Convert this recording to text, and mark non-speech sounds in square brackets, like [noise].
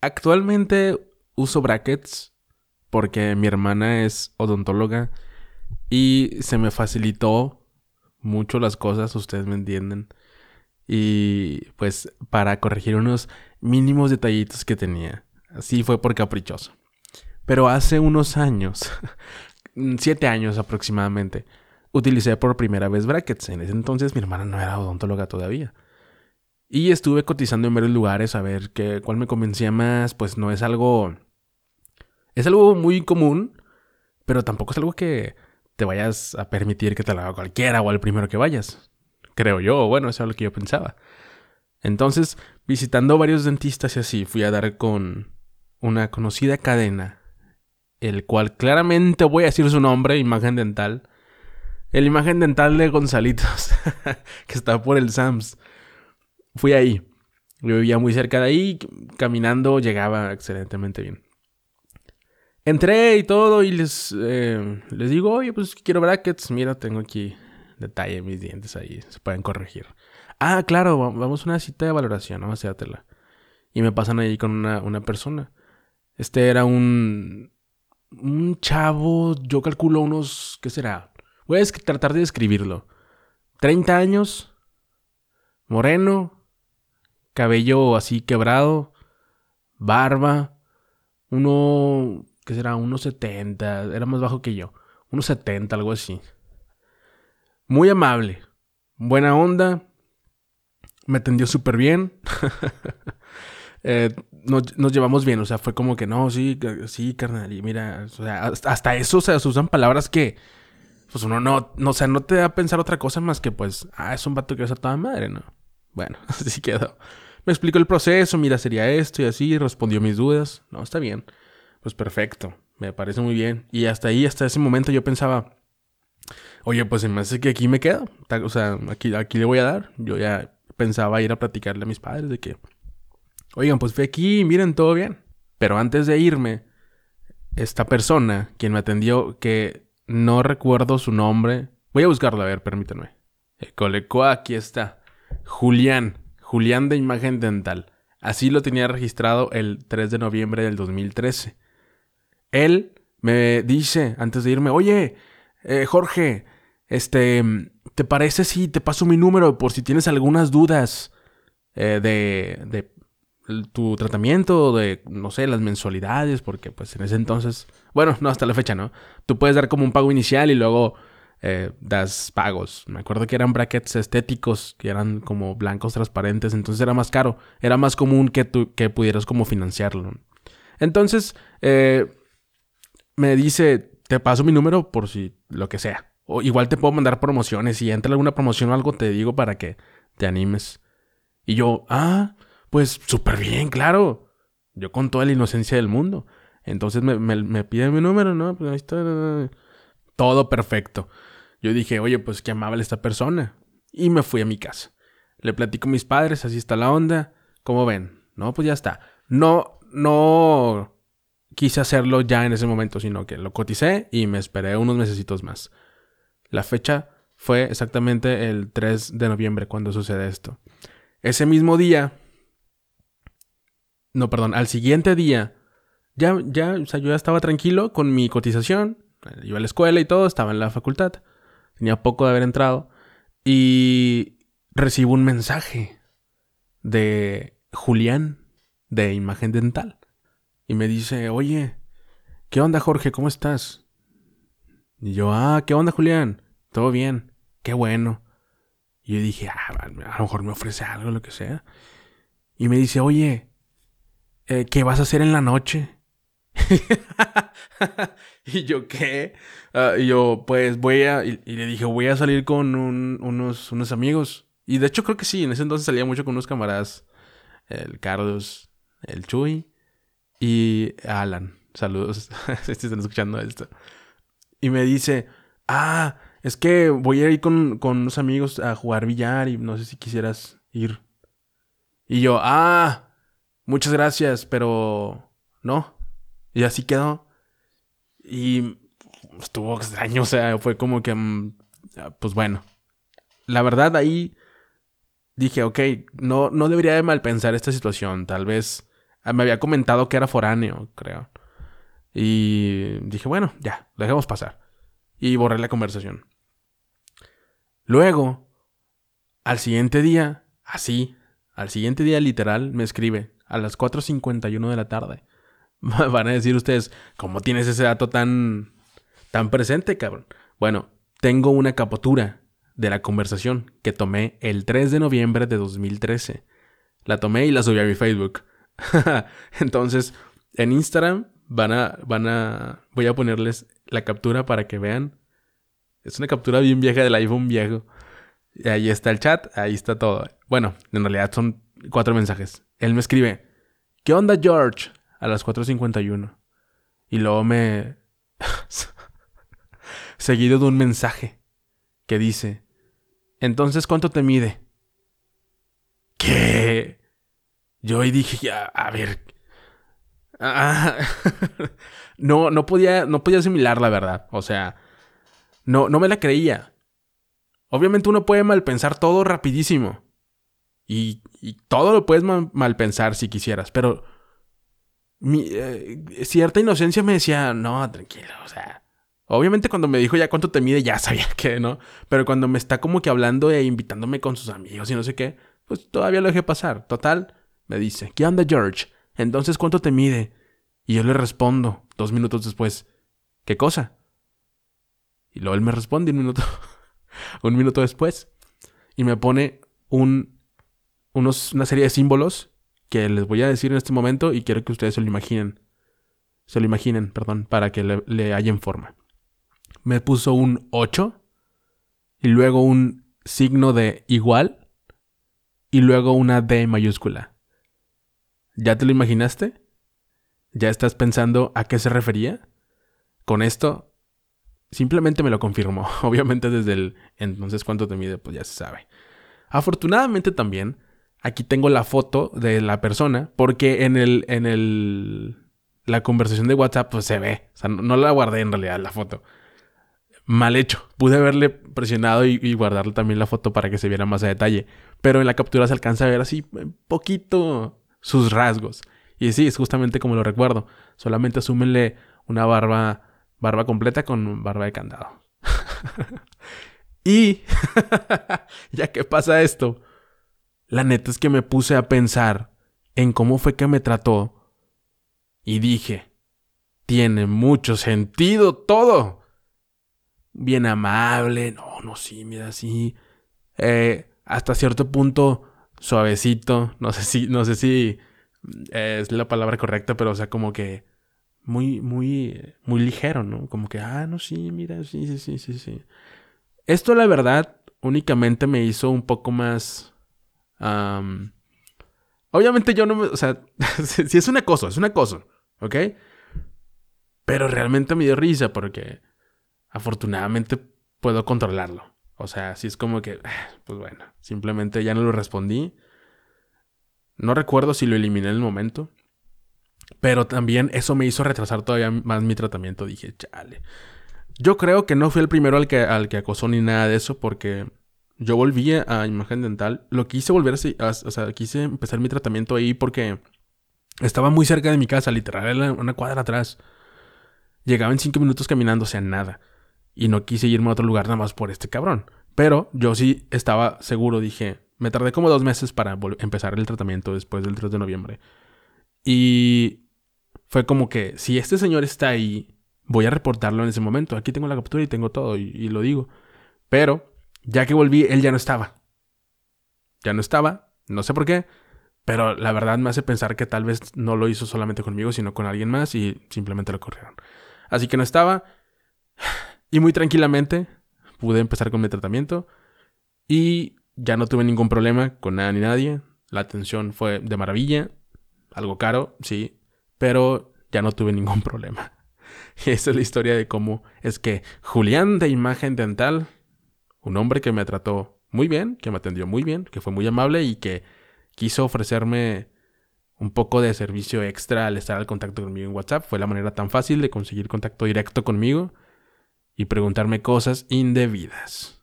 Actualmente uso brackets porque mi hermana es odontóloga y se me facilitó mucho las cosas, ustedes me entienden. Y pues para corregir unos mínimos detallitos que tenía. Así fue por caprichoso. Pero hace unos años, [laughs] siete años aproximadamente, utilicé por primera vez brackets. En ese entonces mi hermana no era odontóloga todavía. Y estuve cotizando en varios lugares a ver qué, cuál me convencía más. Pues no es algo... Es algo muy común, pero tampoco es algo que te vayas a permitir que te lo haga cualquiera o al primero que vayas. Creo yo, bueno, eso es lo que yo pensaba. Entonces, visitando varios dentistas y así, fui a dar con una conocida cadena, el cual claramente voy a decir su nombre, Imagen Dental. El Imagen Dental de Gonzalitos, [laughs] que está por el SAMS. Fui ahí. Yo vivía muy cerca de ahí, caminando llegaba excelentemente bien. Entré y todo y les, eh, les digo, oye, pues quiero brackets. Mira, tengo aquí detalle mis dientes ahí, se pueden corregir. Ah, claro, vamos a una cita de valoración, vamos a hacértela. Y me pasan ahí con una, una persona. Este era un, un chavo, yo calculo unos, ¿qué será? Voy a tratar de describirlo. 30 años, moreno, cabello así quebrado, barba, uno, ¿qué será? Unos 70, era más bajo que yo, unos 70, algo así. Muy amable, buena onda, me atendió súper bien. [laughs] Eh, nos, llevamos bien, o sea, fue como que no, sí, sí, carnal, y mira, o sea, hasta eso, o sea, se usan palabras que, pues uno no, no, o sea, no te da a pensar otra cosa más que, pues, ah, es un vato que es a toda madre, ¿no? Bueno, [laughs] así quedó. Me explicó el proceso, mira, sería esto y así, respondió mis dudas. No, está bien. Pues perfecto, me parece muy bien. Y hasta ahí, hasta ese momento yo pensaba, oye, pues se me hace que aquí me quedo. O sea, aquí, aquí le voy a dar. Yo ya pensaba ir a platicarle a mis padres de que, oigan, pues fui aquí, miren, todo bien. Pero antes de irme, esta persona, quien me atendió, que no recuerdo su nombre, voy a buscarlo, a ver, permítanme. Colecó, aquí está. Julián. Julián de Imagen Dental. Así lo tenía registrado el 3 de noviembre del 2013. Él me dice, antes de irme, oye, eh, Jorge, este, ¿te parece si te paso mi número por si tienes algunas dudas eh, de, de tu tratamiento, de, no sé, las mensualidades? Porque pues en ese entonces, bueno, no hasta la fecha, ¿no? Tú puedes dar como un pago inicial y luego eh, das pagos. Me acuerdo que eran brackets estéticos, que eran como blancos transparentes, entonces era más caro. Era más común que, tú, que pudieras como financiarlo. Entonces, eh, me dice, te paso mi número por si lo que sea. O igual te puedo mandar promociones. Si entra alguna promoción o algo, te digo para que te animes. Y yo, ah, pues súper bien, claro. Yo con toda la inocencia del mundo. Entonces me, me, pide mi número, ¿no? Pues ahí está. Todo perfecto. Yo dije, oye, pues qué amable esta persona. Y me fui a mi casa. Le platico a mis padres, así está la onda. ¿Cómo ven? No, pues ya está. No, no quise hacerlo ya en ese momento, sino que lo coticé y me esperé unos mesecitos más. La fecha fue exactamente el 3 de noviembre cuando sucede esto. Ese mismo día, no, perdón, al siguiente día, ya, ya, o sea, yo ya estaba tranquilo con mi cotización, iba a la escuela y todo, estaba en la facultad. Tenía poco de haber entrado. Y recibo un mensaje de Julián de Imagen Dental. Y me dice, oye, ¿qué onda Jorge? ¿Cómo estás? Y yo, ah, ¿qué onda Julián? Todo bien, qué bueno. Y yo dije, ah, a lo mejor me ofrece algo, lo que sea. Y me dice, oye, eh, ¿qué vas a hacer en la noche? [laughs] y yo, ¿qué? Ah, y yo, pues voy a. Y, le dije, voy a salir con unos, unos amigos. Y de hecho, creo que sí, en ese entonces salía mucho con unos camaradas. El Carlos, el Chuy y Alan. Saludos, [laughs] si están escuchando esto. Y me dice, ah, es que voy a ir con, con unos amigos a jugar billar y no sé si quisieras ir. Y yo, ah, muchas gracias, pero no. Y así quedó. Y estuvo extraño, o sea, fue como que, mm, pues bueno. La verdad ahí dije, ok, no, no debería de mal pensar esta situación. Tal vez Ah, me había comentado que era foráneo, creo. Y dije, bueno, ya, dejemos pasar. Y borré la conversación. Luego, al siguiente día, así, al siguiente día literal, me escribe a las 4.51 de la tarde. [laughs] Van a decir ustedes, ¿cómo tienes ese dato tan, tan presente, cabrón? Bueno, tengo una captura de la conversación que tomé el 3 de noviembre de 2013. La tomé y la subí a mi Facebook. [laughs] Entonces, en Instagram van a, van a, voy a ponerles la captura para que vean. Es una captura bien vieja del iPhone viejo. Y ahí está el chat, ahí está todo. Bueno, en realidad son cuatro mensajes. Él me escribe, ¿qué onda George? A las 4.51. Y luego me... [laughs] Seguido de un mensaje que dice, entonces ¿cuánto te mide? ¿Qué? Yo ahí dije, ya, a ver. Ah, [laughs] no, no podía, no podía asimilar la verdad. O sea, no, no me la creía. Obviamente uno puede malpensar todo rapidísimo. Y, todo lo puedes malpensar si quisieras, pero mi, eh, cierta inocencia me decía, no, tranquilo, o sea, obviamente cuando me dijo ya cuánto te mide, ya [laughs] sabía que, ¿no? Pero cuando me está como que hablando e invitándome con sus amigos y no sé qué, pues todavía lo dejé pasar. Total, me dice, ¿qué onda George? Entonces, ¿cuánto te mide? Y yo le respondo, dos minutos después, ¿qué cosa? Y luego él me responde un minuto, [laughs] un minuto después, y me pone un, unos, una serie de símbolos que les voy a decir en este momento y quiero que ustedes se lo imaginen. Se lo imaginen, perdón, para que le, le hallen forma. Me puso un 8 y luego un signo de igual y luego una D mayúscula. ¿Ya te lo imaginaste? ¿Ya estás pensando a qué se refería? Con esto, simplemente me lo confirmó. [laughs] Obviamente desde el entonces cuánto te mide, pues ya se sabe. Afortunadamente también, aquí tengo la foto de la persona, porque en el, en el, la conversación de WhatsApp, pues se ve. O sea, no, la guardé en realidad la foto. Mal hecho. Pude haberle presionado y, y, guardarle también la foto para que se viera más a detalle. Pero en la captura se alcanza a ver así, un poquito sus rasgos. Y sí, es justamente como lo recuerdo. Solamente asúmenle una barba, barba completa con barba de candado. [laughs] y [laughs] ya que pasa esto, la neta es que me puse a pensar en cómo fue que me trató y dije, tiene mucho sentido todo. Bien amable, no, no, sí, mira, sí. Eh, hasta cierto punto suavecito, no sé si, no sé si es la palabra correcta, pero o sea, como que muy, muy, muy ligero, ¿no? Como que, ah, no, sí, mira, sí, sí, sí, sí, sí. Esto, la verdad, únicamente me hizo un poco más... obviamente yo no me... O sea, [laughs] si es un acoso, es un acoso, ¿ok? Pero realmente me dio risa porque afortunadamente puedo controlarlo. O sea, si es como que, pues bueno, simplemente ya no lo respondí. No recuerdo si lo eliminé en el momento. Pero también eso me hizo retrasar todavía más mi tratamiento. Dije, chale. Yo creo que no fui el primero al que, al que acosó ni nada de eso porque yo volví a imagen dental. Lo quise volver a, o sea, quise empezar mi tratamiento ahí porque estaba muy cerca de mi casa, literal, era una cuadra atrás. Llegaba en cinco minutos caminando, o sea, nada y no quise irme a otro lugar nada más por este cabrón. Pero yo sí estaba seguro, dije, me tardé como dos meses para empezar el tratamiento después del 3 de noviembre. Y fue como que, si este señor está ahí, voy a reportarlo en ese momento. Aquí tengo la captura y tengo todo, y lo digo. Pero, ya que volví, él ya no estaba. Ya no estaba, no sé por qué, pero la verdad me hace pensar que tal vez no lo hizo solamente conmigo, sino con alguien más y simplemente lo corrieron. Así que no estaba. Y muy tranquilamente pude empezar con mi tratamiento y ya no tuve ningún problema con nada ni nadie. La atención fue de maravilla, algo caro, sí, pero ya no tuve ningún [laughs] problema. Y esa es la historia de cómo es que Julián de Imagen Dental, un hombre que me trató muy bien, que me atendió muy bien, que fue muy amable y que quiso ofrecerme un poco de servicio extra al estar al contacto conmigo en WhatsApp, fue la manera tan fácil de conseguir contacto directo conmigo y preguntarme cosas indebidas.